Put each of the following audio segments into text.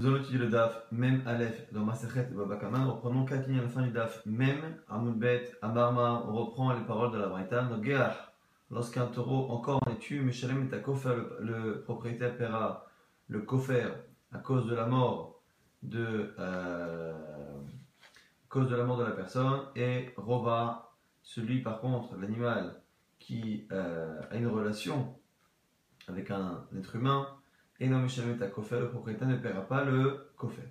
Nous allons étudier le DAF, même Aleph, dans Masechet et Babakama. Nous reprenons lignes à la fin du DAF, même Amoudbet, Amarma. On reprend les paroles de la Braïta. Lorsqu'un taureau encore est tué, Meshalem est à Kofer, le, propriétaire paiera le Kofer à cause de la mort de, euh, cause de la mort de la personne, et Rova, celui par contre, l'animal qui euh, a une relation avec un être humain, et non Mishalem à Kofer, le propriétaire ne paiera pas le Kofer.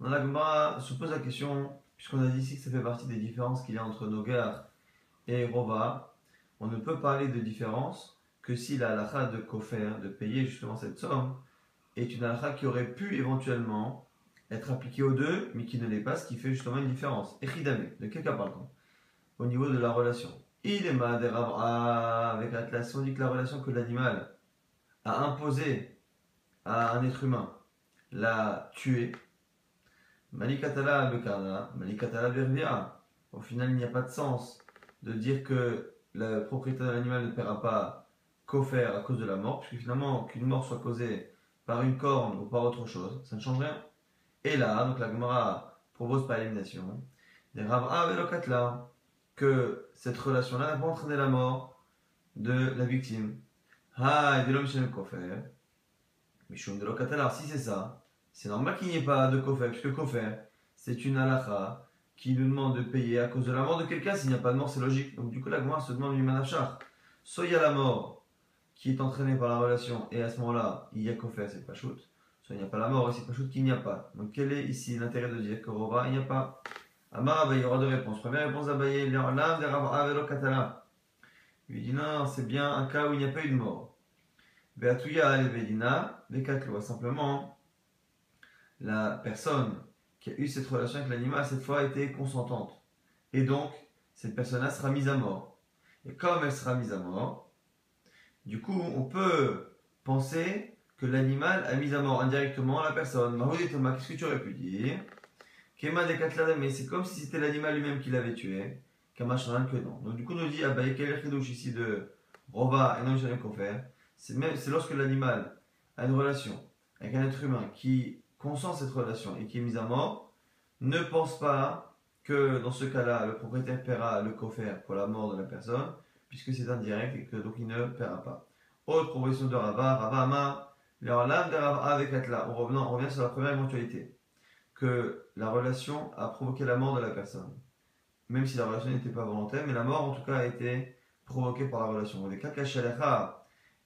Dans la Gemara se pose la question, puisqu'on a dit ici que ça fait partie des différences qu'il y a entre Nogar et Rova, on ne peut parler de différence que si la halakha de Kofer, de payer justement cette somme, est une halakha qui aurait pu éventuellement être appliquée aux deux, mais qui ne l'est pas, ce qui fait justement une différence. Echidame, de quel cas parle-t-on Au niveau de la relation? Il est avec Atlas, on dit que la relation que l'animal a imposée à un être humain l'a tué. Malikatala bekana, malikatala vervia. Au final, il n'y a pas de sens de dire que le propriétaire de l'animal ne paiera pas qu'offert à cause de la mort, puisque finalement, qu'une mort soit causée par une corne ou par autre chose, ça ne change rien. Et là, donc la Gemara propose par élimination, des Rav là que cette relation-là n'a pas entraîné la mort de la victime. Ah, et de l'homme chez le Mishum de Alors, si c'est ça, c'est normal qu'il n'y ait pas de kofer, puisque kofer, c'est une halakha qui nous demande de payer à cause de la mort de quelqu'un. S'il n'y a pas de mort, c'est logique. Donc, du coup, la se demande du manachar. Soit il y a la mort qui est entraînée par la relation, et à ce moment-là, il y a kofer, c'est pas shoot. Soit il n'y a pas la mort, et c'est pas shoot qu'il n'y a pas. Donc, quel est ici l'intérêt de dire que Rova, il n'y a pas? Amar il y aura deux réponses. Première réponse, Abaye, l'âme de Rav. Il dit non, c'est bien un cas où il n'y a pas eu de mort. Beatuya Vedina, Simplement, la personne qui a eu cette relation avec l'animal, cette fois, été consentante. Et donc, cette personne-là sera mise à mort. Et comme elle sera mise à mort, du coup, on peut penser que l'animal a mis à mort indirectement la personne. Thomas, qu'est-ce que tu aurais pu dire? Kema de mais c'est comme si c'était l'animal lui-même qui l'avait tué. Kamashran que non. Donc, du coup, on nous dit, ah bah, quel est ici de Rova et non faire c'est lorsque l'animal a une relation avec un être humain qui consent cette relation et qui est mis à mort, ne pense pas que dans ce cas-là, le propriétaire paiera le coffert pour la mort de la personne, puisque c'est indirect et que donc il ne paiera pas. Autre proposition de Rava, Rava Ama, l'âme de Rava avec Atla. On revient, on revient sur la première éventualité, que la relation a provoqué la mort de la personne. Même si la relation n'était pas volontaire, mais la mort en tout cas a été provoquée par la relation.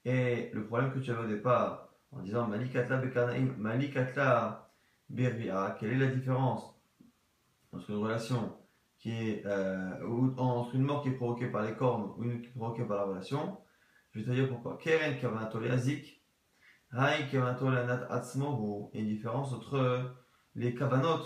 Et le problème que tu avais au départ, en disant Malikatla Bekanaim, Malikatla Bervia, quelle est la différence entre une relation qui est, euh, entre une mort qui est provoquée par les cornes ou une qui est provoquée par la relation? Je vais te dire pourquoi. Keren Kavanatole Azik, Hai Kavanatole Anat Atzmohu, il y a une différence entre les kavanot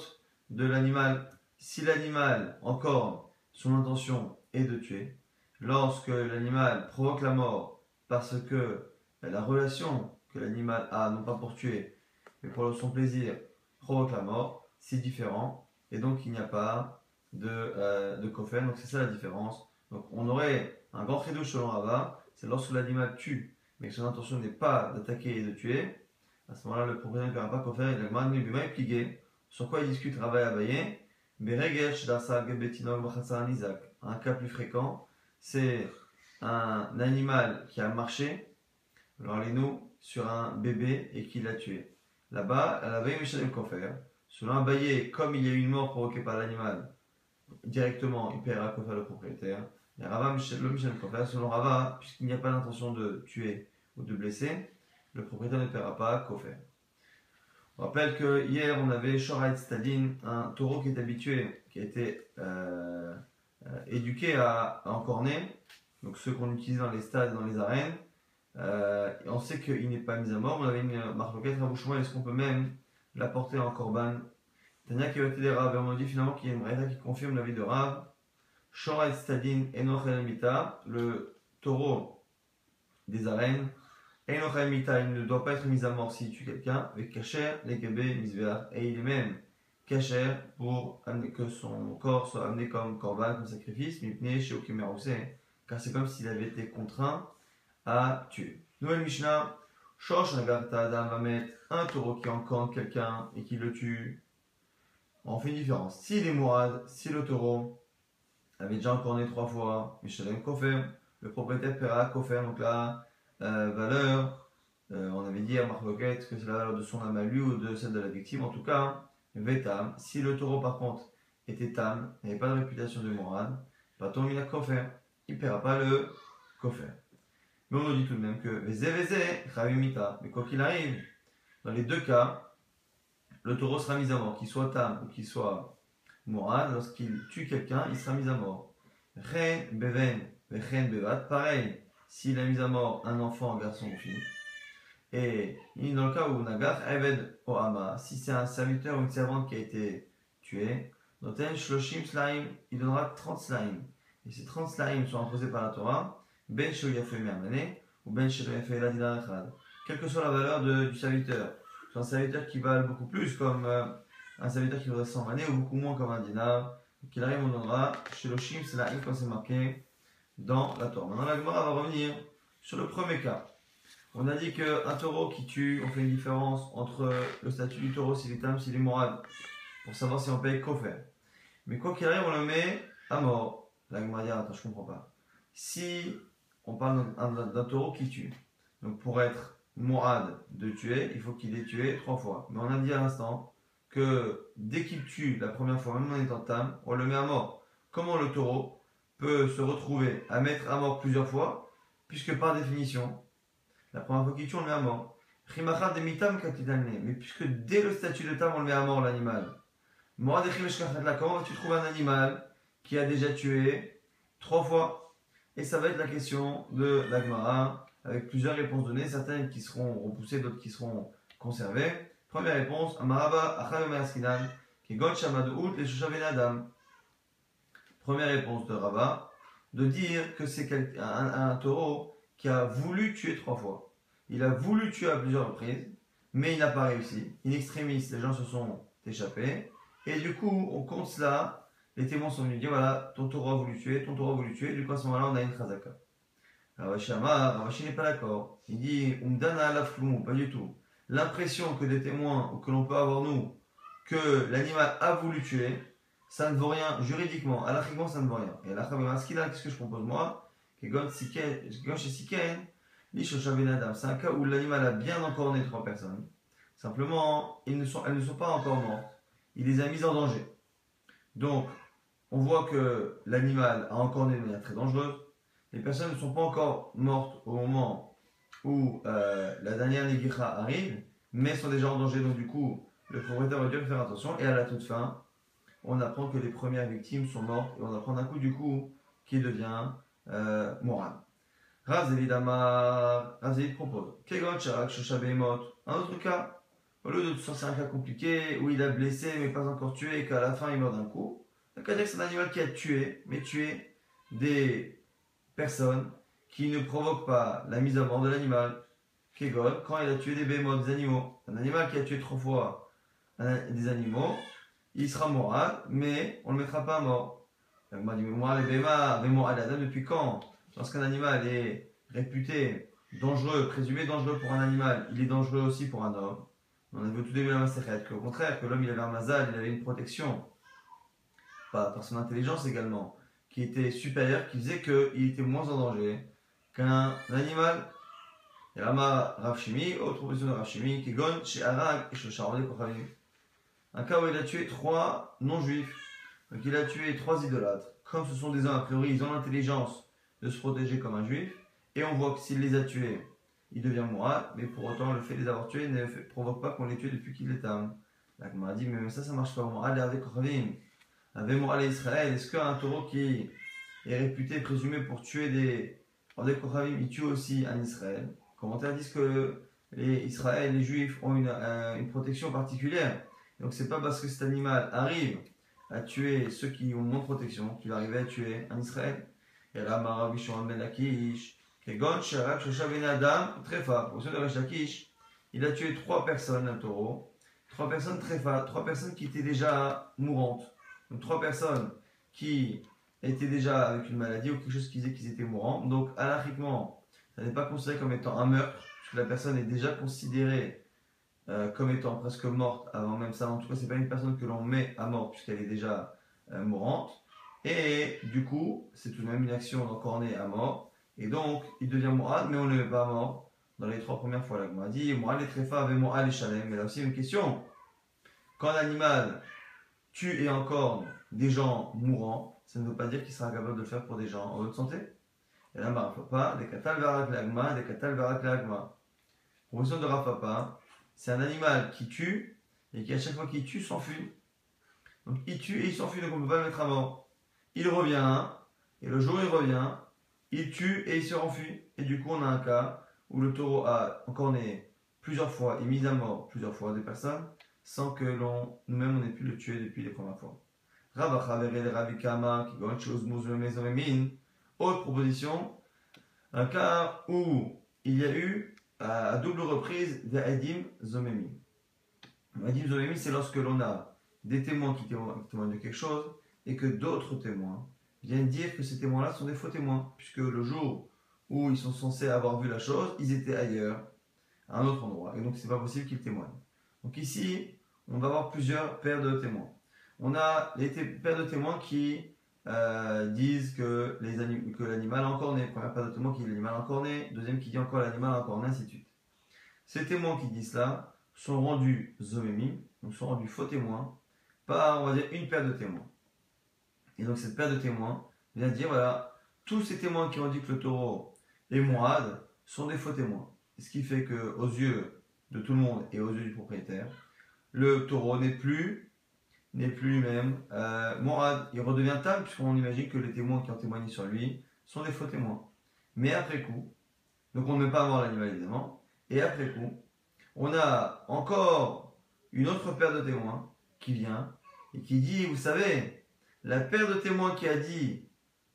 de l'animal. Si l'animal, encore, son intention est de tuer, lorsque l'animal provoque la mort parce que la relation l'animal a, non pas pour tuer, mais pour son plaisir, provoque la mort, c'est différent, et donc il n'y a pas de, euh, de donc c'est ça la différence. Donc on aurait un grand credo selon Rava, c'est lorsque l'animal tue, mais que son intention n'est pas d'attaquer et de tuer, à ce moment-là le propriétaire ne verra pas kofer, il a est plié. Sur quoi il discute Rava et Abaye? Un cas plus fréquent, c'est un animal qui a marché, alors les nous, sur un bébé et qui l'a tué. Là-bas, elle avait Michel Kofer. Selon un baillet, comme il y a eu une mort provoquée par l'animal, directement, il paiera Kofer le propriétaire. Et Rava, Michel, le Michel selon Rava, puisqu'il n'y a pas d'intention de tuer ou de blesser, le propriétaire ne paiera pas Kofer. On rappelle que hier, on avait Shorait Stadin, un taureau qui est habitué, qui a été euh, euh, éduqué à, à encorner, donc ceux qu'on utilise dans les stades, dans les arènes. Euh, on sait qu'il n'est pas mis à mort. On avait une marque à bouchement. Est-ce qu'on peut même l'apporter en corban? Tania qui va des Rav. Et on dit finalement qu'il y a une braïda qui confirme la vie de Rav. Shora Stadin Enoch le taureau des arènes. Enoch il ne doit pas être mis à mort s'il tue quelqu'un. Avec Kacher, les Misveach. Et il est même Kacher pour que son corps soit amené comme corban, comme sacrifice. Mais chez Okimerousé car c'est comme s'il avait été contraint à tuer. Nouvelle Mishnah, Shosh Nagarta Adam va mettre un taureau qui encorne quelqu'un et qui le tue. On fait une différence. S'il est mourad, si le taureau avait déjà encorné trois fois, Michelin Kofer, le propriétaire paiera Kofer, donc la valeur, euh, on avait dit à Marloquet que c'est la valeur de son âme à lui ou de celle de la victime, en tout cas, Vetam. Si le taureau par contre était tam, n'avait pas de réputation de mourad, Baton il a Kofer, il paiera pas le Kofer. Mais on nous dit tout de même que mais quoi qu'il arrive, dans les deux cas, le taureau sera mis à mort, qu'il soit tam ou qu'il soit moral, lorsqu'il tue quelqu'un, il sera mis à mort. Ren, beven, vechen, bevat, pareil, s'il a mis à mort un enfant, un garçon ou fille. Et dans le cas où Nagar, Eved Ohama, si c'est un serviteur ou une servante qui a été tué, Noten Shloshim Slaim, il donnera 30 Slaim. Et ces 30 Slaim sont imposés par la Torah, Ben ou Ben Quelle que soit la valeur du serviteur. Un serviteur qui vale beaucoup plus, comme euh, un serviteur qui vaudrait 100 années, ou beaucoup moins comme un dinar. Qu'il arrive, on donnera chez le c'est la quand c'est marqué dans la Torah. Maintenant, la Gemara va revenir sur le premier cas. On a dit qu'un taureau qui tue, on fait une différence entre le statut du taureau, s'il est tam, s'il est moral, pour savoir si on paye qu'offert. Mais quoi qu'il arrive, on le met à mort. La Gemara dit, attends, je comprends pas. Si on parle d'un taureau qui tue. Donc pour être mourad de tuer, il faut qu'il ait tué trois fois. Mais on a dit à l'instant que dès qu'il tue la première fois, même en étant tam, on le met à mort. Comment le taureau peut se retrouver à mettre à mort plusieurs fois, puisque par définition, la première fois qu'il tue, on le met à mort. Mais puisque dès le statut de tam, on le met à mort l'animal. Comment tu trouves un animal qui a déjà tué trois fois et ça va être la question de l'Agmara, avec plusieurs réponses données, certaines qui seront repoussées, d'autres qui seront conservées. Première réponse, Amaraba Askinan, qui est les Adam. Première réponse de Rava, de dire que c'est un, taureau qui a voulu tuer trois fois. Il a voulu tuer à plusieurs reprises, mais il n'a pas réussi. In extremis, les gens se sont échappés. Et du coup, on compte cela les témoins sont venus dire voilà, ton taureau a voulu tuer, ton taureau a voulu tuer, du coup à ce moment-là on a une chazaka. Ravashi n'est pas d'accord. Il dit Umdana la pas du tout. L'impression que des témoins, ou que l'on peut avoir nous, que l'animal a voulu tuer, ça ne vaut rien juridiquement. Alachiquement, ça ne vaut rien. Et là, qu'est-ce que je propose moi? C'est un cas où l'animal a bien encorné trois personnes. Simplement, ils ne sont, elles ne sont pas encore mortes. Il les a mises en danger. Donc, on voit que l'animal a encore une manière très dangereuse. Les personnes ne sont pas encore mortes au moment où euh, la dernière Negicha arrive, mais sont déjà en danger. Donc, du coup, le propriétaire va devoir faire attention. Et à la toute fin, on apprend que les premières victimes sont mortes. Et on apprend d'un coup, du coup, qui devient euh, moral. Rav Zévid propose Kegon Un autre cas, au lieu de sortir un cas compliqué où il a blessé mais pas encore tué et qu'à la fin il meurt d'un coup, c'est un animal qui a tué, mais tué des personnes qui ne provoquent pas la mise à mort de l'animal. Kegol, quand il a tué des bémots, des animaux, un animal qui a tué trois fois des animaux, il sera moral, mais on ne le mettra pas à mort. dit, moi, les depuis quand? Lorsqu'un animal est réputé dangereux, présumé dangereux pour un animal, il est dangereux aussi pour un homme. On a vu tout début la qu'au contraire, que l'homme il avait un mazal, il avait une protection par, son intelligence également, qui était supérieure, qui faisait qu'il était moins en danger qu'un animal. Et Rama Rafshimi, autre de qui chez Arag et chez Un cas où il a tué trois non-juifs. Donc il a tué trois idolâtres. Comme ce sont des hommes, a priori, ils ont l'intelligence de se protéger comme un juif. Et on voit que s'il les a tués, il devient moral, mais pour autant, le fait de les avoir tués ne provoque pas qu'on les tue depuis qu'il est âme. La dit, mais ça, ça marche pas. Moral avec Ravim à Israël, est-ce qu'un taureau qui est réputé, présumé pour tuer des des il tue aussi un Israël? Commentaires disent que les Israël, les Juifs ont une, euh, protection particulière. Donc c'est pas parce que cet animal arrive à tuer ceux qui ont moins de protection qu'il arrivait à tuer un Israël. Et là, Ben Ben Adam, très fort. Il a tué trois personnes, un taureau. Trois personnes très fortes, trois personnes qui étaient déjà mourantes. Donc trois personnes qui étaient déjà avec une maladie ou quelque chose qui disait qu'ils étaient mourants. Donc, anarchiquement, ça n'est pas considéré comme étant un meurtre, puisque la personne est déjà considérée euh, comme étant presque morte avant même ça. En tout cas, c'est pas une personne que l'on met à mort, puisqu'elle est déjà euh, mourante. Et du coup, c'est tout de même une action d'encorner à mort. Et donc, il devient mourad, mais on ne le met pas à mort dans les trois premières fois. Là, on a dit, mourad les tréfa avec mourad les chalem. Mais là aussi, une question. Quand l'animal tue et encorne des gens mourants, ça ne veut pas dire qu'il sera capable de le faire pour des gens en bonne santé. Et là, Rafapa, des katal des katal lagma. Proposition de Rafapa, c'est un animal qui tue et qui, à chaque fois qu'il tue, s'enfuit. Donc il tue et il s'enfuit, donc on ne peut pas le mettre à mort. Il revient, et le jour où il revient, il tue et il se renfuit. Et du coup, on a un cas où le taureau a encore né plusieurs fois et mis à mort plusieurs fois des personnes sans que l'on, nous-mêmes, on ait pu le tuer depuis les premières fois. Autre proposition, un cas où il y a eu à double reprise des Edim Zomemi. Edim Zomemi, c'est lorsque l'on a des témoins qui témoignent de quelque chose et que d'autres témoins viennent dire que ces témoins-là sont des faux témoins, puisque le jour où ils sont censés avoir vu la chose, ils étaient ailleurs, à un autre endroit, et donc c'est pas possible qu'ils témoignent. Donc ici, on va avoir plusieurs paires de témoins. On a les paires de témoins qui euh, disent que, l'animal a encore né. Première paire de témoins qui dit l'animal a encore né. Deuxième qui dit encore l'animal a encore né, ainsi de suite. Ces témoins qui disent cela sont rendus zomémi, donc sont rendus faux témoins, par, on va dire, une paire de témoins. Et donc cette paire de témoins vient dire, voilà, tous ces témoins qui ont dit que le taureau est mourad sont des faux témoins. Ce qui fait que aux yeux de tout le monde et aux yeux du propriétaire, le taureau n'est plus n'est plus lui-même euh, mourad. Il redevient tam puisqu'on imagine que les témoins qui ont témoigné sur lui sont des faux témoins. Mais après coup, donc on ne met pas mort l'animal évidemment, et après coup, on a encore une autre paire de témoins qui vient et qui dit, vous savez, la paire de témoins qui a dit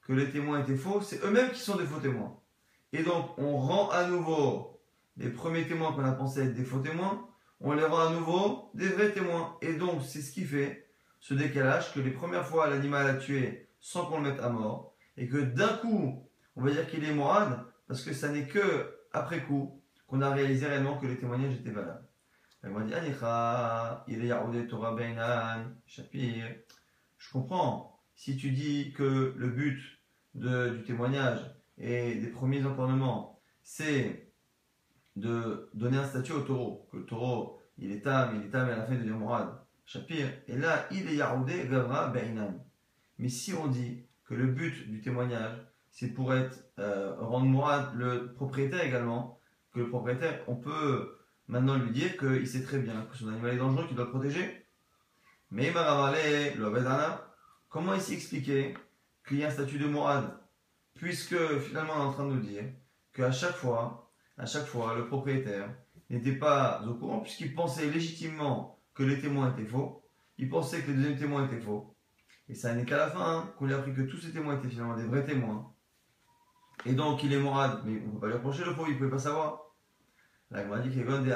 que les témoins étaient faux, c'est eux-mêmes qui sont des faux témoins. Et donc, on rend à nouveau les premiers témoins qu'on a pensé être des faux témoins, on les rend à nouveau des vrais témoins. Et donc, c'est ce qui fait ce décalage que les premières fois, l'animal a tué sans qu'on le mette à mort, et que d'un coup, on va dire qu'il est morade, parce que ça n'est que après coup qu'on a réalisé réellement que les témoignages étaient valables. Je comprends. Si tu dis que le but du témoignage et des premiers encornements, c'est de donner un statut au taureau, que le taureau, il est tam, il est tam, et à la fin de morad, Shapir, et là, il est yaroudé, gavra, beinan. Mais si on dit que le but du témoignage, c'est pour être, euh, rendre morad le propriétaire également, que le propriétaire, on peut maintenant lui dire qu'il sait très bien que son animal est dangereux, qu'il doit le protéger. Mais le comment ici expliquer qu'il y a un statut de Mourad Puisque finalement on est en train de nous dire qu'à chaque fois, à chaque fois, le propriétaire n'était pas au courant puisqu'il pensait légitimement que les témoins étaient faux. Il pensait que les deuxièmes témoins étaient faux. Et ça n'est qu'à la fin hein, qu'on lui a appris que tous ces témoins étaient finalement des vrais témoins. Et donc il est morad, mais on ne peut pas lui reprocher le faux, il ne pouvait pas savoir. La Gemara dit Gabé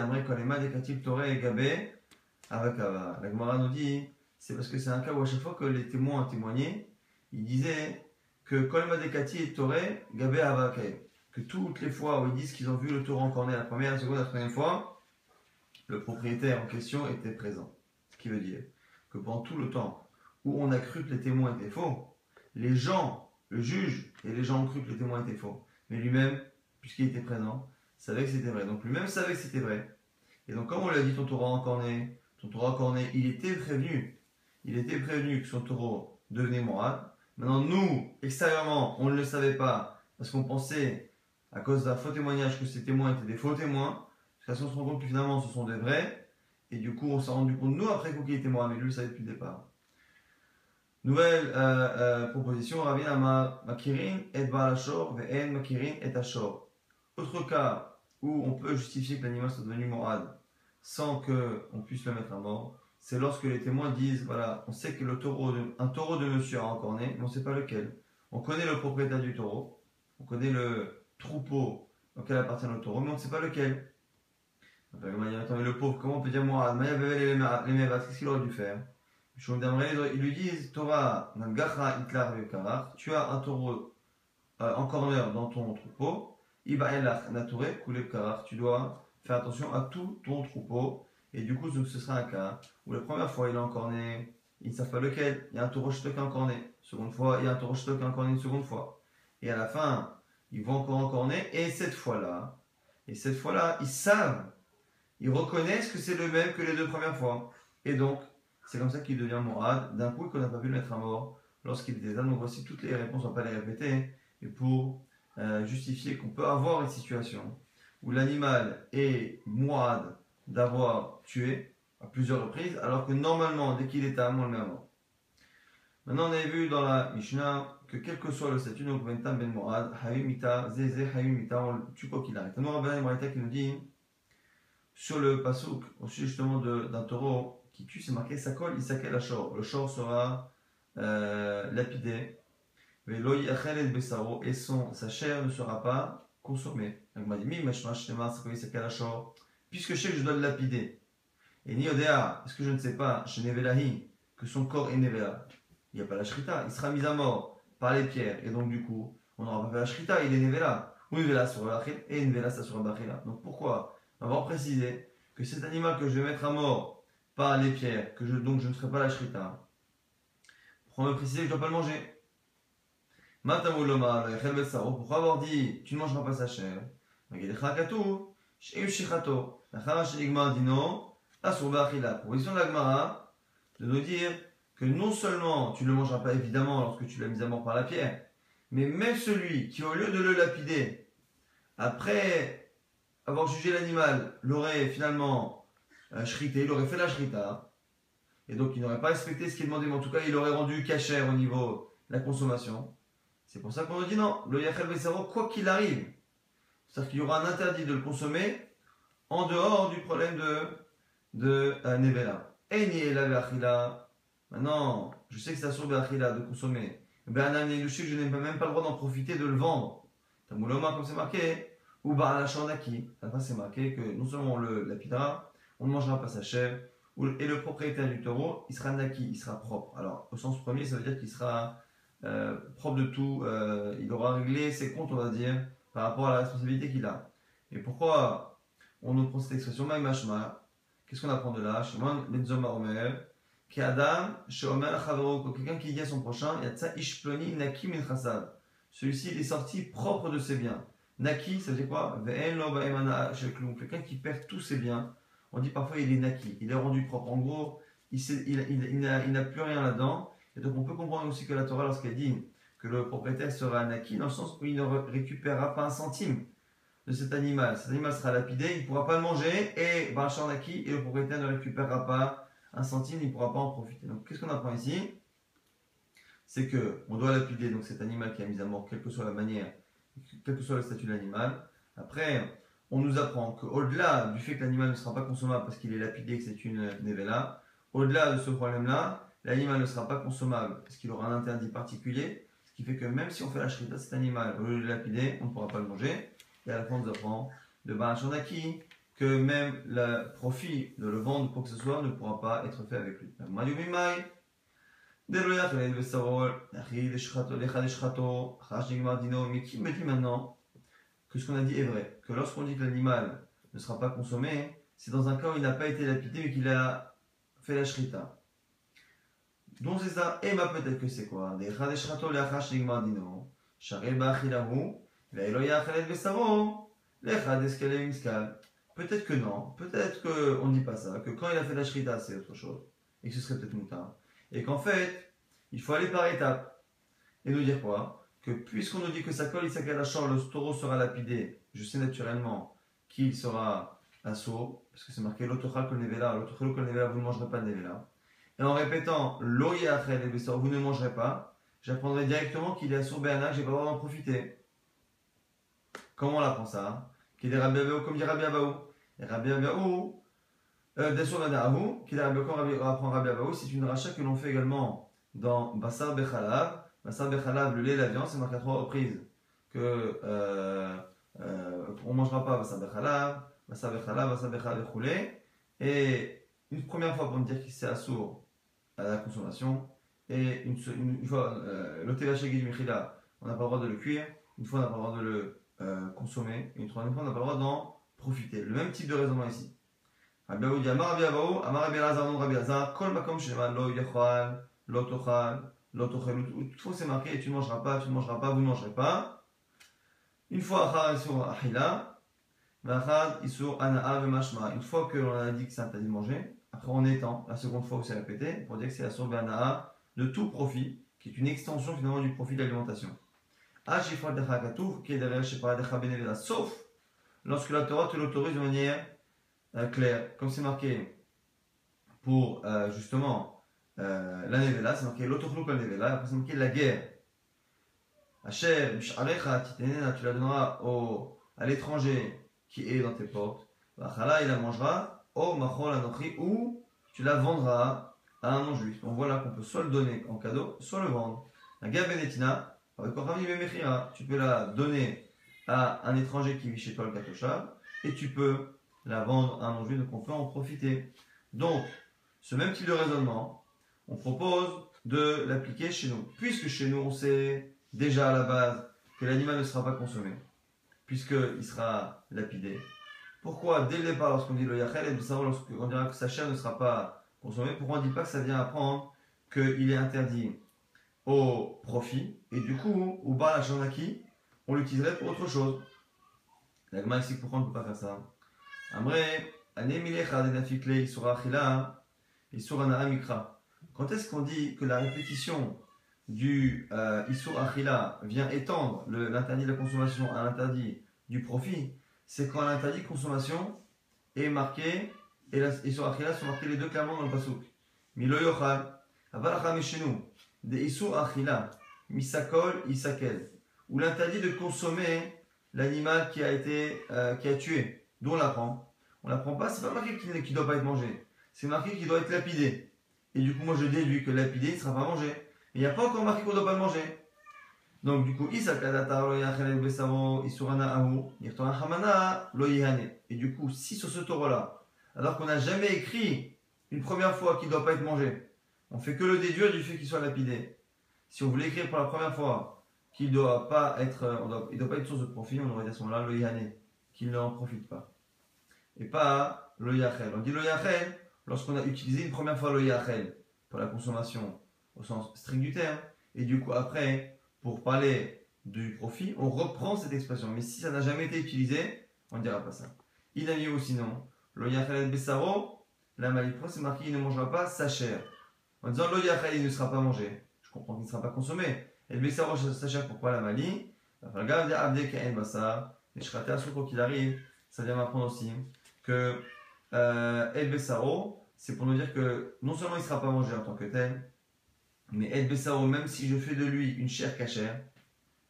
Avakava. La Gemara nous dit c'est parce que c'est un cas où à chaque fois que les témoins ont témoigné, ils disaient que Kolema des Katib Toré Gabé Avakava. Que toutes les fois où ils disent qu'ils ont vu le taureau encorné la première, la seconde, la troisième fois, le propriétaire en question était présent. Ce qui veut dire que pendant tout le temps où on a cru que les témoins étaient faux, les gens, le juge et les gens ont cru que les témoins étaient faux. Mais lui-même, puisqu'il était présent, savait que c'était vrai. Donc lui-même savait que c'était vrai. Et donc, comme on l'a dit, ton taureau encorné, ton taureau encorné, il était prévenu. Il était prévenu que son taureau devenait morade. Maintenant, nous, extérieurement, on ne le savait pas parce qu'on pensait, à cause d'un faux témoignage, que ces témoins étaient des faux témoins. Parce qu'on se rend compte que finalement, ce sont des vrais. Et du coup, on s'est rendu compte, nous, après coup, qu'il était morade, mais lui, le savait depuis le départ. Nouvelle euh, euh, proposition, Ravina Makirin et Balashor, Ve'en Makirin et Ashor. Autre cas où on peut justifier que l'animal soit devenu morade sans qu'on puisse le mettre à mort, c'est lorsque les témoins disent voilà, on sait que le taureau un taureau de monsieur a encore né, mais on ne sait pas lequel. On connaît le propriétaire du taureau, on connaît le troupeau auquel appartient le taureau, mais on ne sait pas lequel? mais le pauvre, comment on peut dire morade Qu'est-ce qu'il aurait dû faire? Ils lui disent Torah, tu as un taureau euh, en dans ton troupeau, tu dois faire attention à tout ton troupeau. Et du coup, ce sera un cas où la première fois il est encore né, ils ne savent pas lequel, il y a un taureau qui est encore né. Seconde fois, il y a un taureau qui est encore né une seconde fois. Et à la fin, ils vont encore né. Et cette fois-là, et cette fois-là, ils savent, ils reconnaissent que c'est le même que les deux premières fois. Et donc, c'est comme ça qu'il devient morad, d'un coup qu'on n'a pas pu le mettre à mort lorsqu'il était là. Donc voici toutes les réponses, on ne va pas les répéter, et pour euh, justifier qu'on peut avoir une situation où l'animal est morad d'avoir tué à plusieurs reprises, alors que normalement, dès qu'il est à on le met à mort. Maintenant, on avait vu dans la Mishnah que quel que soit le statut, donc ben ben morad, hayumita, zézé, hayumita, on le tue quoi qu'il arrive. Maintenant, Rabbi qui nous dit sur le pasouk, au sujet justement d'un taureau, qui tue, c'est marqué Sakol Isakel Ashor. Le shor sera euh, lapidé. Et son, sa chair ne sera pas consommée. Donc, Puisque je sais que je dois le lapider. Et ni odea, est-ce que je ne sais pas, chez Nevelahi, que son corps est Nevela? Il n'y a pas la shrita. Il sera mis à mort par les pierres. Et donc, du coup, on n'aura pas fait la shrita, il est Nevela. Ou Nevela sur et Nevela sur Bachila. Donc, pourquoi va préciser que cet animal que je vais mettre à mort par les pierres, que donc je ne ferai pas la shrita. Pour me préciser que je ne dois pas le manger. Pourquoi avoir dit tu ne mangeras pas sa chair? Proposition de l'Agmara de nous dire que non seulement tu ne le mangeras pas évidemment lorsque tu l'as mis à mort par la pierre, mais même celui qui au lieu de le lapider, après avoir jugé l'animal, l'aurait finalement shrité, il aurait fait la shrita, et donc il n'aurait pas respecté ce qui est demandé, mais en tout cas il aurait rendu cachère au niveau de la consommation. C'est pour ça qu'on nous dit non, le yachel besaro, quoi qu'il arrive, c'est-à-dire qu'il y aura un interdit de le consommer en dehors du problème de, de euh, Nevela. Maintenant, je sais que c'est sur Beachila de consommer. Ben, je n'ai même pas le droit d'en profiter, de le vendre. Tamouloma, comme c'est marqué, ou la Shandaki. Enfin, c'est marqué que non seulement on le lapidera, on ne mangera pas sa chair, et le propriétaire du taureau, il sera naki, il sera propre. Alors, au sens premier, ça veut dire qu'il sera euh, propre de tout, euh, il aura réglé ses comptes, on va dire, par rapport à la responsabilité qu'il a. Et pourquoi on nous prend cette expression, Qu'est-ce qu'on apprend de là? Adam, quelqu'un qui dit à son prochain, Celui-ci, est sorti propre de ses biens. Naki, ça veut dire quoi? Quelqu'un qui perd tous ses biens on dit parfois il est naki, il est rendu propre. En gros, il, n'a plus rien là-dedans. Et donc on peut comprendre aussi que la Torah, lorsqu'elle dit que le propriétaire sera naki, dans le sens où il ne récupérera pas un centime de cet animal. Cet animal sera lapidé, il ne pourra pas le manger, et Bachar naki, et le propriétaire ne récupérera pas un centime, il ne pourra pas en profiter. Donc qu'est-ce qu'on apprend ici? C'est que on doit lapider donc cet animal qui a mis à mort, quelle que soit la manière, quel que soit le statut de l'animal. Après, on nous apprend qu'au-delà du fait que l'animal ne sera pas consommable parce qu'il est lapidé, que c'est une nevela, au-delà de ce problème-là, l'animal ne sera pas consommable parce qu'il aura un interdit particulier, ce qui fait que même si on fait la shrita, cet animal, au lieu de le lapider, on ne pourra pas le manger. Et à la fin, on nous apprend de Barachandaki que même le profit de le vendre, quoi que ce soit, ne pourra pas être fait avec lui. Mais qui me dit maintenant que ce qu'on a dit est vrai. Que lorsqu'on dit que l'animal ne sera pas consommé, c'est dans un cas où il n'a pas été lapidé mais qu'il a fait la shrita. Donc c'est ça. Et ma peut-être que c'est quoi? Peut-être que non, peut-être qu'on ne dit pas ça, que quand il a fait la shrita c'est autre chose, et que ce serait peut-être moutarde. Et qu'en fait, il faut aller par étapes. Et nous dire quoi? Que puisqu'on nous dit que sa colle, le taureau sera lapidé, je sais naturellement qu'il sera assaut, parce que c'est marqué l'autochal kol nevela, l'autochal kol nevela, vous ne mangerez pas de nevela. Et en répétant l'oye achel vous ne mangerez pas, j'apprendrai directement qu'il est assaut béana, que j'ai pas le droit d'en profiter. Comment on apprend ça? Qu'il est Rabbi Abaou, comme dit Rabbi Abaou. Et Rabbi Abaou, euh, qu'il est Rabbi Abaou, apprend Rabbi Abaou, c'est une rachat que l'on fait également dans Bassar Bechalav, Massar Bechalav, le lait et la viande, c'est marqué à trois reprises que euh, euh, on ne mangera pas Massar Bechalav, Massar Bechalav, Massar Bechalav et une première fois pour me dire qu'il s'est assourd à la consommation, et une, une, une fois, euh, Michila, on n'a pas le droit de le cuire, une fois on n'a pas le droit de le euh, consommer, et une troisième fois, on n'a pas le droit d'en profiter. Le même type de raisonnement ici. Rabbi Abaou dit Amar Rabbi Abaou, Amar Rabbi Elazar, non Rabbi Elazar, Kol Makom Shema Lo Yachal, Lo Tochal, Lo Tochel, toutefois c'est marqué, tu ne mangeras pas, tu ne mangeras pas, vous ne mangerez pas. Une fois Achar Isur Achila, Vachad Isur Ana'a Vemashma. Une fois que l'on a dit que c'est interdit de manger, après on étend, la seconde fois où c'est répété, pour dire que c'est la source de tout profit, qui est une extension finalement du profit de l'alimentation. Sauf lorsque la Torah te l'autorise de manière euh, claire, comme c'est marqué pour euh, justement euh, la Nevela, c'est marqué la Nevela, c'est marqué la guerre. Hacher, tu la donneras au, à l'étranger qui est dans tes portes. Il la mangera, au machol anochi, ou tu la vendras à un non-juif. Donc voilà qu'on peut soit le donner en cadeau, soit le vendre. La guerre benetina, tu peux la donner à un étranger qui vit chez toi le Katosha et tu peux la vendre à un non-juif, donc on peut en profiter. Donc, ce même type de raisonnement, on propose de l'appliquer chez nous. Puisque chez nous, on sait déjà à la base que l'animal ne sera pas consommé, puisqu'il sera lapidé. Pourquoi, dès le départ, lorsqu'on dit le yachel, et savoir lorsqu'on dira que sa chair ne sera pas consommée, pourquoi on ne dit pas que ça vient apprendre qu'il est interdit au profit, et du coup, ou bas la qui on l'utiliserait pour autre chose. La Gemara ici, pourquoi on ne peut pas faire ça. Quand est-ce qu'on dit que la répétition du euh, Isur Achila vient étendre l'interdit de la consommation à l'interdit du profit? C'est quand l'interdit de consommation est marqué, et l'Isur Achila sont marqués les deux clairement dans le Pasuk. Milo Yochal, nous des Isur Achila, Misakol, Isakel, où l'interdit de consommer l'animal qui a été euh, qui a tué. D'où on l'apprend On l'apprend pas, c'est pas marqué qu'il ne doit pas être mangé, c'est marqué qu'il doit être lapidé. Et du coup, moi je déduis que lapidé, il ne sera pas mangé. Mais il n'y a pas encore marqué qu'on ne doit pas le manger. Donc du coup, Et du coup, si sur ce taureau-là, alors qu'on n'a jamais écrit une première fois qu'il ne doit pas être mangé, on fait que le déduire du fait qu'il soit lapidé. Si on voulait écrire pour la première fois qu'il ne doit pas être, euh, il doit pas être source de profit, on aurait dit à ce moment-là le yané, qu'il n'en profite pas. Et pas le yachel. On dit le yachel lorsqu'on a utilisé une première fois le yachel pour la consommation au sens strict du terme, et du coup après, pour parler du profit, on reprend cette expression. Mais si ça n'a jamais été utilisé, on ne dira pas ça. Il a mis ou sinon, le yachel besaro, la malipro, c'est marqué il ne mangera pas sa chair en disant lo il ne sera pas mangé. Je comprends qu'il ne sera pas consommé. Et le ça sachant pourquoi la mali. Regarde, abde kaen basa. Et je à ce qu'il arrive, ça vient m'apprendre aussi que euh, El Bessaro, c'est pour nous dire que non seulement il ne sera pas mangé en tant que tel, mais El Bessaro, même si je fais de lui une chair cachère,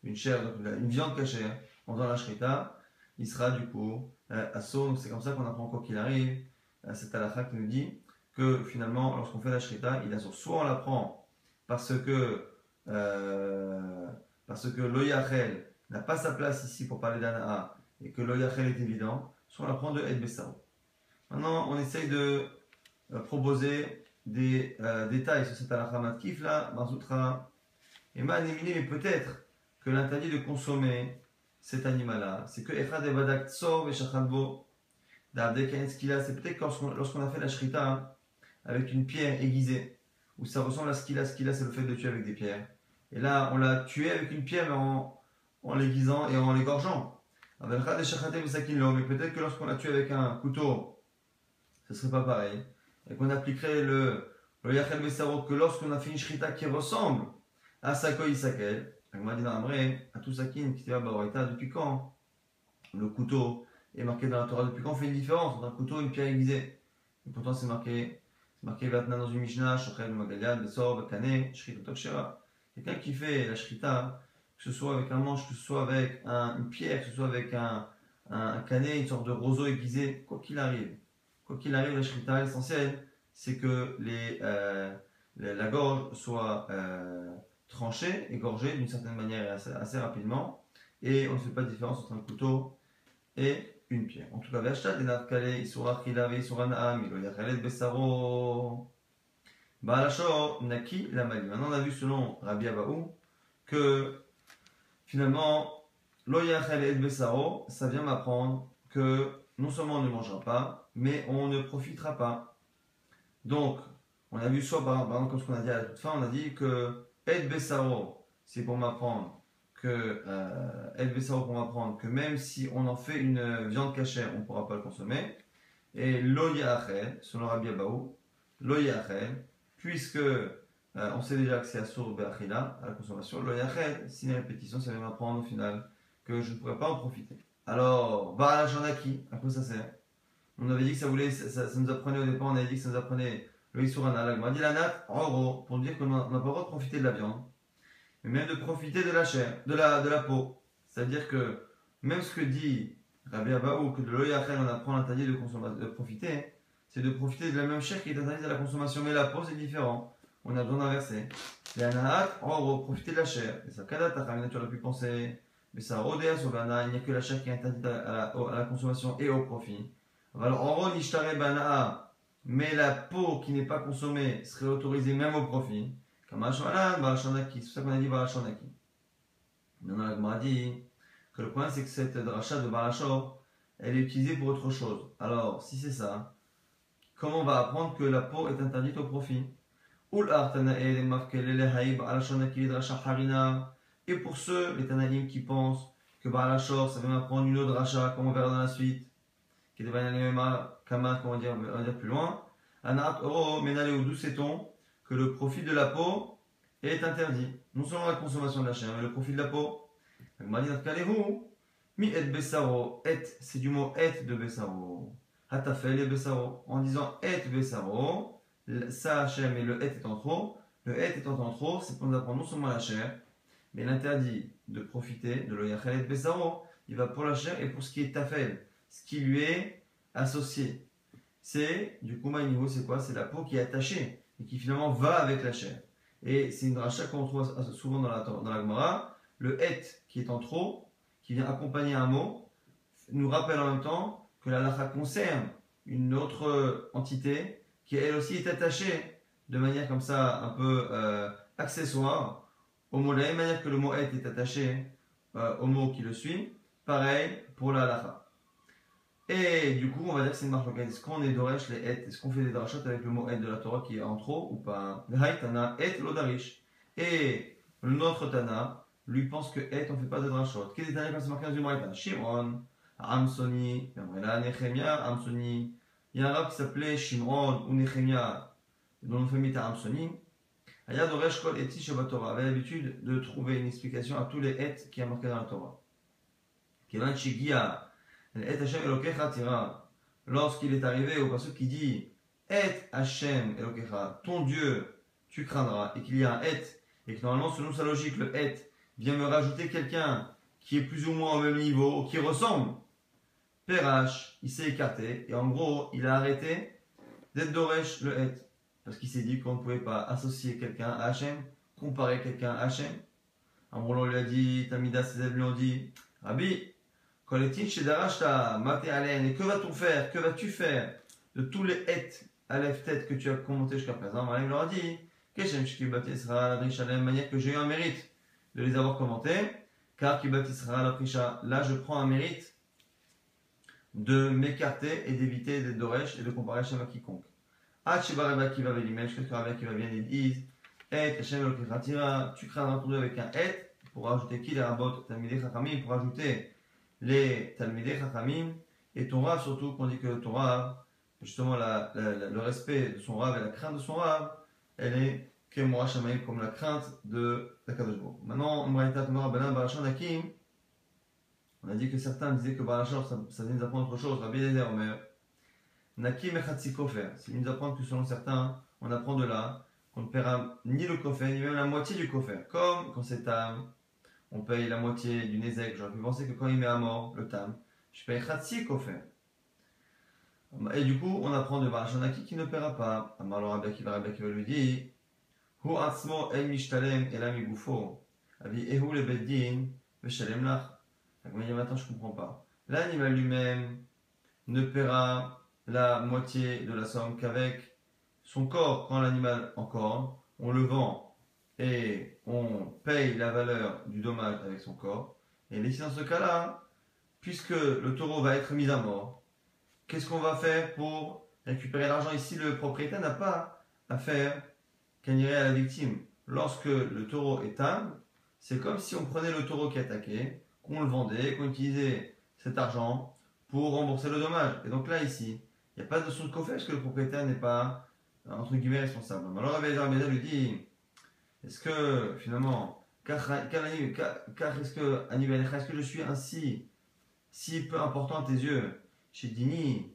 une chair, une viande cachère, en faisant la shrita, il sera du coup euh, c'est comme ça qu'on apprend quoi qu'il arrive. Euh, c'est Alakha qui nous dit que finalement, lorsqu'on fait la shrita, il a soit on la prend parce que, euh, parce que l'oyachel n'a pas sa place ici pour parler d'Ana'a et que l'oyachel est évident, soit on la prend de El Maintenant, on essaye de euh, proposer des euh, détails sur cette alakha kif là, Marzoutra, et mais peut-être que l'interdit de consommer cet animal-là, c'est que Echad Evadak Tsov et Shachadbo, c'est peut-être lorsqu'on a fait la shrita, avec une pierre aiguisée, où ça ressemble à ce qu'il a. Ce qu'il a, c'est le fait de tuer avec des pierres. Et là, on l'a tué avec une pierre, mais en, en l'aiguisant et en l'égorgeant. Mais peut-être que lorsqu'on l'a tué avec un couteau, ce serait pas pareil. Et qu'on appliquerait le, le Yachel que lorsqu'on a fait une shrita qui ressemble à Sako Isakel, m'a dit à tout Sakin qui était à depuis quand le couteau est marqué dans la Torah Depuis quand on fait une différence entre un couteau et une pierre aiguisée? Et pourtant c'est marqué marqué maintenant dans une Mishnah, Shochel Magaliad, Besor, Bakane, Shrita Tokshera. Quelqu'un qui fait la Shrita, que ce soit avec un manche, que ce soit avec un, une pierre, que ce soit avec un, un, canet, une sorte de roseau aiguisé, quoi qu'il arrive. Quoi qu'il arrive, la Shrita, l'essentiel, c'est que les, la gorge soit euh, tranchée, égorgée d'une certaine manière assez, assez, rapidement, et on ne fait pas de différence entre un couteau et une pierre. En tout cas, Vershat Denarkale, Isura Chila, Isura Naam, Ilo Yachalet Bessaro. Baalashor, Naki, Lamali. Maintenant, on a vu selon Rabbi Abaou que finalement, Lo yachel et besaro, ça vient m'apprendre que non seulement on ne mangera pas, mais on ne profitera pas. Donc, on a vu soit par exemple, comme ce qu'on a dit à la toute fin, on a dit que et besaro, c'est pour m'apprendre que euh, et besaro pour m'apprendre que même si on en fait une viande cachère, on ne pourra pas le consommer. Et lo yachel, selon Rabbi Abaou, lo yachel, puisque euh, on sait déjà que c'est assour be'achila, à la consommation. Lo yachel, si la répétition, ça vient m'apprendre au final que je ne pourrais pas en profiter. Alors, Baal à quoi ça sert? On avait dit que ça voulait, ça, nous apprenait au départ, on avait dit que ça nous apprenait le Isurana, la dit la nat, en gros, pour dire qu'on n'a pas le droit de profiter de la viande, mais même de profiter de la chair, de la, de la peau. C'est-à-dire que même ce que dit Rabbi Abaou, que de l'oyachel on apprend l'interdit de, de profiter, c'est de profiter de la même chair qui est interdite à la consommation, mais la peau c'est différent. On a besoin d'inverser. La en gros, profiter de la chair. Et ça, kada, tu aurais pu penser mais ça rodea sur il n'y a que la chair qui est interdite à la, consommation et au profit. Mais la peau qui n'est pas consommée serait autorisée même au profit. Comme c'est ça qu'on a dit Balachanaki. Maintenant, la dit que le point c'est que cette dracha de Balachor, elle est utilisée pour autre chose. Alors, si c'est ça, comment on va apprendre que la peau est interdite au profit? Et pour ceux, les Tanaïm, qui pensent que Baalachor, ça va m'apprendre une autre rachat, comme on verra dans la suite, qui devient Kama, dire, on va dire plus loin, Anat Oro, Menale, d'où sait-on que le profit de la peau est interdit Non seulement la consommation de la chair, mais le profit de la peau. Mi et besaro, et, c'est du mot et de besaro. Hatafel et besaro. En disant et besaro, sa chair, mais le et est en trop. Le et étant en trop, c'est pour nous apprendre non seulement la chair, mais l'interdit de profiter de l'oyachelet besaro, il va pour la chair et pour ce qui est tafel, ce qui lui est associé. C'est, du coup, niveau, c'est quoi? C'est la peau qui est attachée et qui finalement va avec la chair. Et c'est une rachat qu'on trouve souvent dans la, dans la Gemara. Le et qui est en trop, qui vient accompagner un mot, nous rappelle en même temps que la lacha concerne une autre entité qui elle aussi est attachée de manière comme ça un peu euh, accessoire au mot de la même manière que le mot est est attaché euh, au mot qui le suit, pareil pour la halacha. Et du coup, on va dire que c'est une marque Est-ce qu'on est d'oresh les et Est-ce qu'on fait des drachot avec le mot et de la Torah qui est en trop ou pas? Et l'odarish. Et notre Tana lui pense que et on fait pas de drachot. Quel est le quand c'est marqué une Maïta? Shimon, Amsoni, Nechemia, Amsoni. Il y a un rab qui s'appelait Shimon ou Nechemia, dont le famille était Amsoni. Ayad Oresh Kol Eti Torah avait l'habitude de trouver une explication à tous les et qui a marqué dans la Torah. Kevan Shigia, Et Hashem Elokecha Tira, lorsqu'il est arrivé au passage qui dit Et Hashem Elokecha, ton Dieu, tu craindras, et qu'il y a un et, et que normalement, selon sa logique, le et vient me rajouter quelqu'un qui est plus ou moins au même niveau, qui ressemble. Perach, il s'est écarté, et en gros, il a arrêté d'être Doresh le et parce qu'il s'est dit qu'on ne pouvait pas associer quelqu'un à Hachem, comparer quelqu'un à Hachem. Un moment, on lui a dit, Tamida, ses lui ont dit, Rabbi, que va-t-on faire Que vas-tu faire de tous les et à tête que tu as commenté jusqu'à présent Il leur a dit, Keshem Shkibati sera la de la manière que j'ai eu un mérite de les avoir commentés, car Kibati la prisha. Là, je prends un mérite de m'écarter et d'éviter d'être Doresh et de comparer Hachem à quiconque. Hachibaraba qui va venir, jusqu'à ce que Rabbi qui va bien et dise Et Hashem tu crains ton avec un et pour ajouter qui les rabot Talmidei Chachamim, pour ajouter les Talmidei Chachamim, et ton Rav surtout, qu'on dit que ton Rav, justement la, le respect de son Rav et la crainte de son Rav, elle est Shamaim comme la crainte de la Kadosh Maintenant, on a dit que certains disaient que Barachan ça, ça vient nous apprendre autre chose, Rabbi Eliezer Omer. Nakim Echatsi Kofer. C'est nous apprendre que selon certains, on apprend de là qu'on ne paiera ni le kofer, ni même la moitié du kofer. Comme quand c'est tam, on paye la moitié du nezek. J'aurais pu penser que quand il met à mort le tam, je paye Khatsi Kofer. Et du coup, on apprend de Barachanaki qui ne paiera pas. Rabbi Akiva Rabbi Akiva lui dit Hu atzmo el mishtalem elam igufo. Avi ehu le beddin veshalem lach. Dit maintenant, je comprends pas. L'animal lui-même ne paiera la moitié de la somme qu'avec son corps quand l'animal encore, on le vend et on paye la valeur du dommage avec son corps. Et ici, dans ce cas-là, puisque le taureau va être mis à mort, qu'est-ce qu'on va faire pour récupérer l'argent Ici, le propriétaire n'a pas à faire irait à la victime. Lorsque le taureau est âme, c'est comme si on prenait le taureau qui attaqué, qu'on le vendait, qu'on utilisait cet argent pour rembourser le dommage. Et donc là, ici, il n'y a pas de notion de coffret parce que le propriétaire n'est pas, entre guillemets, responsable. Alors, Rabbi lui dit est-ce que finalement, car, est-ce que, est-ce que je suis ainsi, si peu important à tes yeux, chez Dini,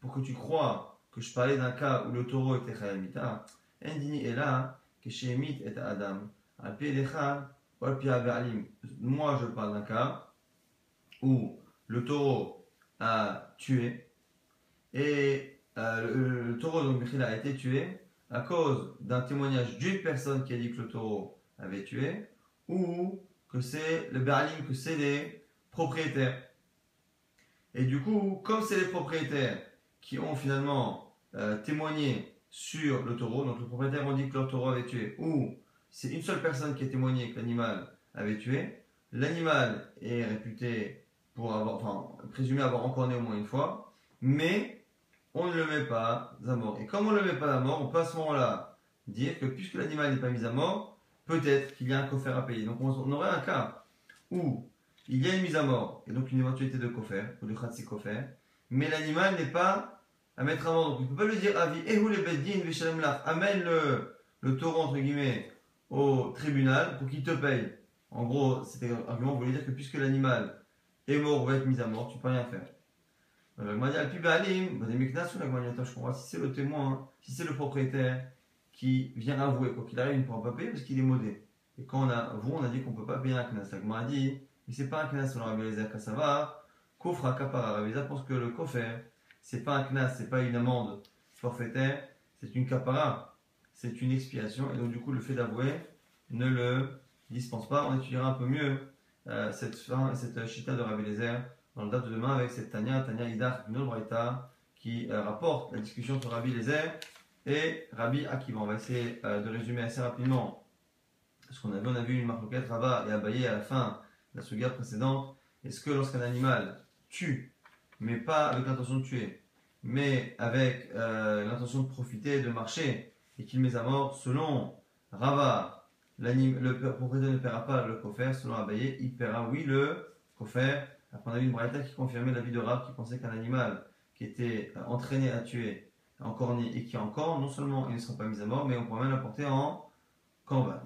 pour que tu crois que je parlais d'un cas où le taureau était Chayamita, Dini est là, que chez Emit et Adam, moi je parle d'un cas où le taureau a tué et euh, le, le, taureau donc a été tué à cause d'un témoignage d'une personne qui a dit que le taureau avait tué, ou que c'est le berlim, que c'est les propriétaires. Et du coup, comme c'est les propriétaires qui ont finalement euh, témoigné sur le taureau, donc le propriétaire ont dit que le taureau avait tué, ou c'est une seule personne qui a témoigné que l'animal avait tué, l'animal est réputé pour avoir, enfin, présumé avoir encore né au moins une fois, mais on ne le met pas à mort. Et comme on ne le met pas à mort, on peut à ce moment-là dire que puisque l'animal n'est pas mis à mort, peut-être qu'il y a un coffre à payer. Donc on, aurait un cas où il y a une mise à mort, et donc une éventualité de coffre, ou de khatsi coffre, mais l'animal n'est pas à mettre à mort. Donc on ne peut pas lui dire avi, amène le, le taureau entre guillemets au tribunal pour qu'il te paye. En gros, c'était un argument voulait dire que puisque l'animal est mort ou va être mis à mort, tu peux rien faire. Euh, je comprends. Si c'est le témoin, hein, si c'est le propriétaire qui vient avouer, quoi qu'il arrive, il ne pourra pas payer parce qu'il est modé. Et quand on a avoué, on a dit qu'on ne peut pas payer un knas. La a dit, mais c'est pas un knas selon Rabbi Eliezer Kassava. Kofra kapara. Rabbi pense que le kofer, c'est pas un knas, c'est pas une amende forfaitaire, c'est une kapara. C'est une expiation. Et donc, du coup, le fait d'avouer ne le dispense pas. On étudiera un peu mieux euh, cette, cette chita de Rabbi dans le date de demain avec cette Tania, Tania Idar Braïta, qui euh, rapporte la discussion entre Rabbi Lezer et Rabbi Akiva. On va essayer euh, de résumer assez rapidement ce qu'on a vu. On a vu une marloquette Rabat et Abaye à la fin de la suga précédente. Est-ce que lorsqu'un animal tue, mais pas avec l'intention de tuer, mais avec euh, l'intention de profiter, de marcher, et qu'il met à mort, selon Rava, le propriétaire ne paiera pas le coffre, selon Abaye, il paiera, oui, le coffre on a vu une braïta qui confirmait l'avis de Rav qui pensait qu'un animal qui était euh, entraîné à tuer, encore et qui encore, non seulement il ne sera pas mis à mort, mais on pourrait même l'apporter en corban.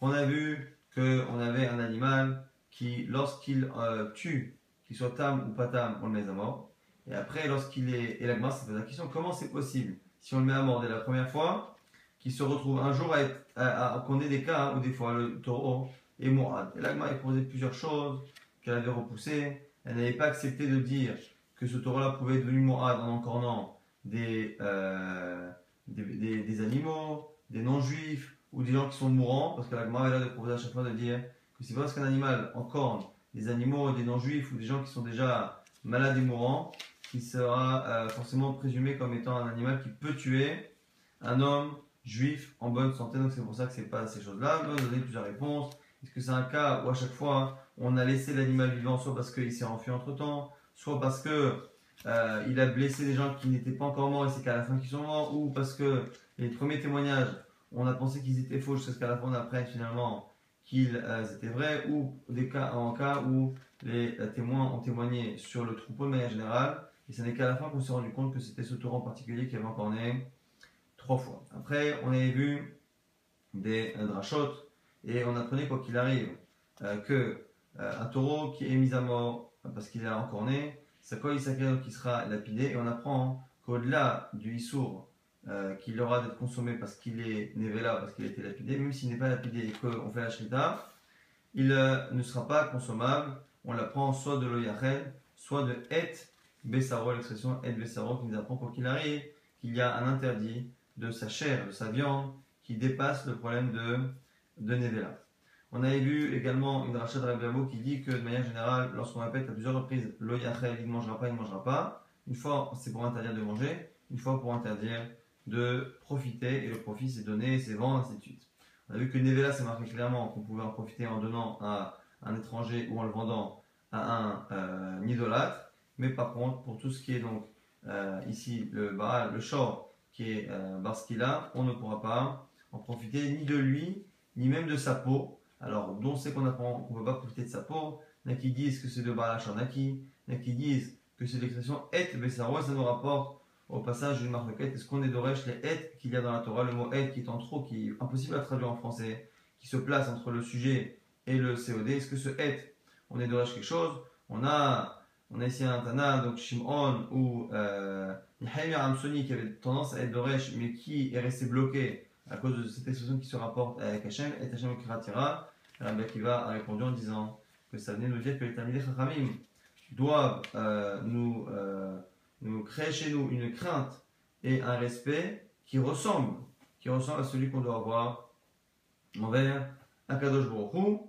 On a vu qu'on avait un animal qui, lorsqu'il euh, tue, qu'il soit tam ou pas tam, on le met à mort. Et après, lorsqu'il est. Et la c'est la question comment c'est possible, si on le met à mort dès la première fois, qu'il se retrouve un jour à être. qu'on ait des cas où des fois le taureau est mourad. Et la a posé plusieurs choses qu'elle avait repoussées elle n'avait pas accepté de dire que ce taureau-là pouvait être venu Mourad en encornant des, euh, des, des, animaux, des non-juifs ou des gens qui sont mourants, parce que la Gemara avait l'air de proposer à chaque fois de dire que c'est parce qu'un animal encorne des animaux, des non-juifs ou des gens qui sont déjà malades et mourants, qu'il sera euh, forcément présumé comme étant un animal qui peut tuer un homme juif en bonne santé. Donc c'est pour ça que c'est pas ces choses-là. On a donné plusieurs réponses. Est-ce que c'est un cas où à chaque fois on a laissé l'animal vivant soit parce qu'il s'est enfui entre temps, soit parce que euh, il a blessé des gens qui n'étaient pas encore morts et c'est qu'à la fin qu'ils sont morts, ou parce que les premiers témoignages, on a pensé qu'ils étaient faux jusqu'à la fin on apprenne finalement qu'ils euh, étaient vrais, ou des cas, en cas où les euh, témoins ont témoigné sur le troupeau de manière générale, et ce n'est qu'à la fin qu'on s'est rendu compte que c'était ce taureau en particulier qui avait encore né trois fois. Après, on avait vu des drachotes, et on apprenait quoi qu'il arrive que un taureau qui est mis à mort parce qu'il est encore né, c'est quoi qui sera lapidé. Et on apprend qu'au-delà du issour euh, qu'il aura d'être consommé parce qu'il est là, parce qu'il a été lapidé, même s'il n'est pas lapidé et qu'on fait la shrita, il euh, ne sera pas consommable. On l'apprend soit de l'oyachel, soit de et besaro, l'expression et besaro qui nous apprend quoi qu'il arrive qu'il y a un interdit de sa chair, de sa viande, qui dépasse le problème de, de Nevela. On avait vu également une rachat de qui dit que de manière générale, lorsqu'on répète à plusieurs reprises le il ne mangera pas, il ne mangera pas. Une fois, c'est pour interdire de manger, une fois pour interdire de profiter, et le profit c'est donner, c'est vendre, ainsi de suite. On a vu que Nevela, c'est marqué clairement qu'on pouvait en profiter en donnant à un étranger ou en le vendant à un euh, idolâtre. Mais par contre, pour tout ce qui est donc euh, ici le Baal, le shor, qui est euh, on ne pourra pas en profiter ni de lui, ni même de sa peau. Alors, dont c'est qu'on apprend qu'on ne peut pas profiter de sa peau Il y a qui disent que c'est de Baal Naki, il y a qui disent que c'est l'expression et Bessaro, ça nous rapporte au passage d'une marquette. Est-ce qu'on est d'Oresh les et qu'il y a dans la Torah, le mot et qui est en trop, qui est impossible à traduire en français, qui se place entre le sujet et le COD Est-ce que ce et, on est d'Oresh quelque chose? On a on a ici un Tana, donc Shimon ou euh, Amsoni qui avait tendance à être Doresh, mais qui est resté bloqué à cause de cette expression qui se rapporte avec Hachem, et Hachem Kiratira. Rabbi Akiva a répondu en disant que ça venait nous dire que les Tamidei Chachamim doivent euh, nous, euh, nous créer chez nous une crainte et un respect qui ressemble, qui ressemble à celui qu'on doit avoir envers Akadosh Baruch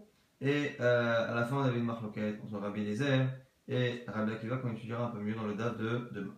Et euh, à la fin, on avait une marloquette entre Rabbi Eliezer et Rabbi Akiva qu'on étudiera un peu mieux dans le date de demain.